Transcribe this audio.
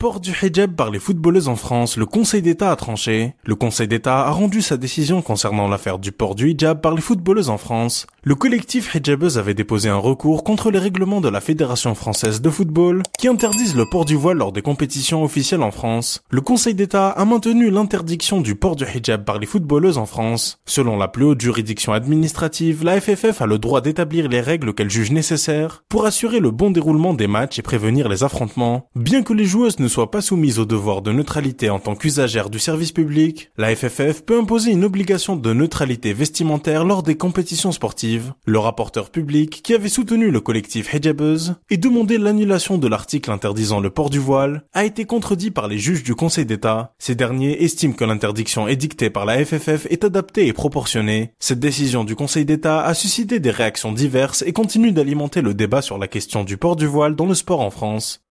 Port du hijab par les footballeuses en France, le Conseil d'État a tranché. Le Conseil d'État a rendu sa décision concernant l'affaire du port du hijab par les footballeuses en France. Le collectif hijabeuse avait déposé un recours contre les règlements de la Fédération française de football qui interdisent le port du voile lors des compétitions officielles en France. Le Conseil d'État a maintenu l'interdiction du port du hijab par les footballeuses en France. Selon la plus haute juridiction administrative, la FFF a le droit d'établir les règles qu'elle juge nécessaires pour assurer le bon déroulement des matchs et prévenir les affrontements. Bien que les joueuses ne soit pas soumise au devoir de neutralité en tant qu'usagère du service public, la FFF peut imposer une obligation de neutralité vestimentaire lors des compétitions sportives. Le rapporteur public, qui avait soutenu le collectif Hijabeuse et demandé l'annulation de l'article interdisant le port du voile, a été contredit par les juges du Conseil d'État. Ces derniers estiment que l'interdiction édictée par la FFF est adaptée et proportionnée. Cette décision du Conseil d'État a suscité des réactions diverses et continue d'alimenter le débat sur la question du port du voile dans le sport en France.